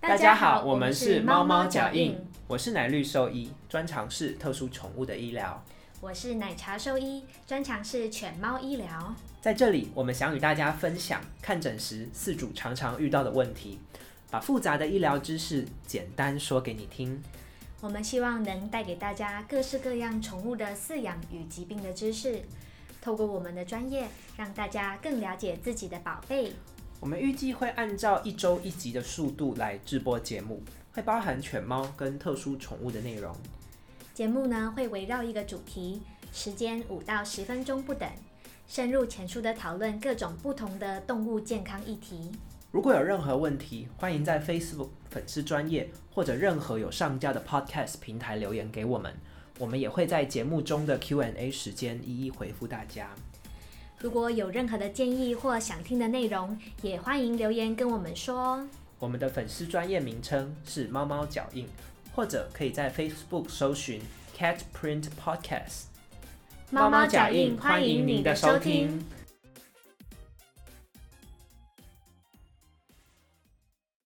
大家好，我们是猫猫脚印，我是奶绿兽医，专长是特殊宠物的医疗。我是奶茶兽医，专长是犬猫医疗。在这里，我们想与大家分享看诊时饲主常常遇到的问题，把复杂的医疗知识简单说给你听。我们希望能带给大家各式各样宠物的饲养与疾病的知识，透过我们的专业，让大家更了解自己的宝贝。我们预计会按照一周一集的速度来制播节目，会包含犬猫跟特殊宠物的内容。节目呢会围绕一个主题，时间五到十分钟不等，深入浅出的讨论各种不同的动物健康议题。如果有任何问题，欢迎在 Facebook 粉丝专业或者任何有上架的 Podcast 平台留言给我们，我们也会在节目中的 Q&A 时间一一回复大家。如果有任何的建议或想听的内容，也欢迎留言跟我们说。我们的粉丝专业名称是猫猫脚印，或者可以在 Facebook 搜寻 Cat Print Podcast。猫猫脚印，欢迎您的收听。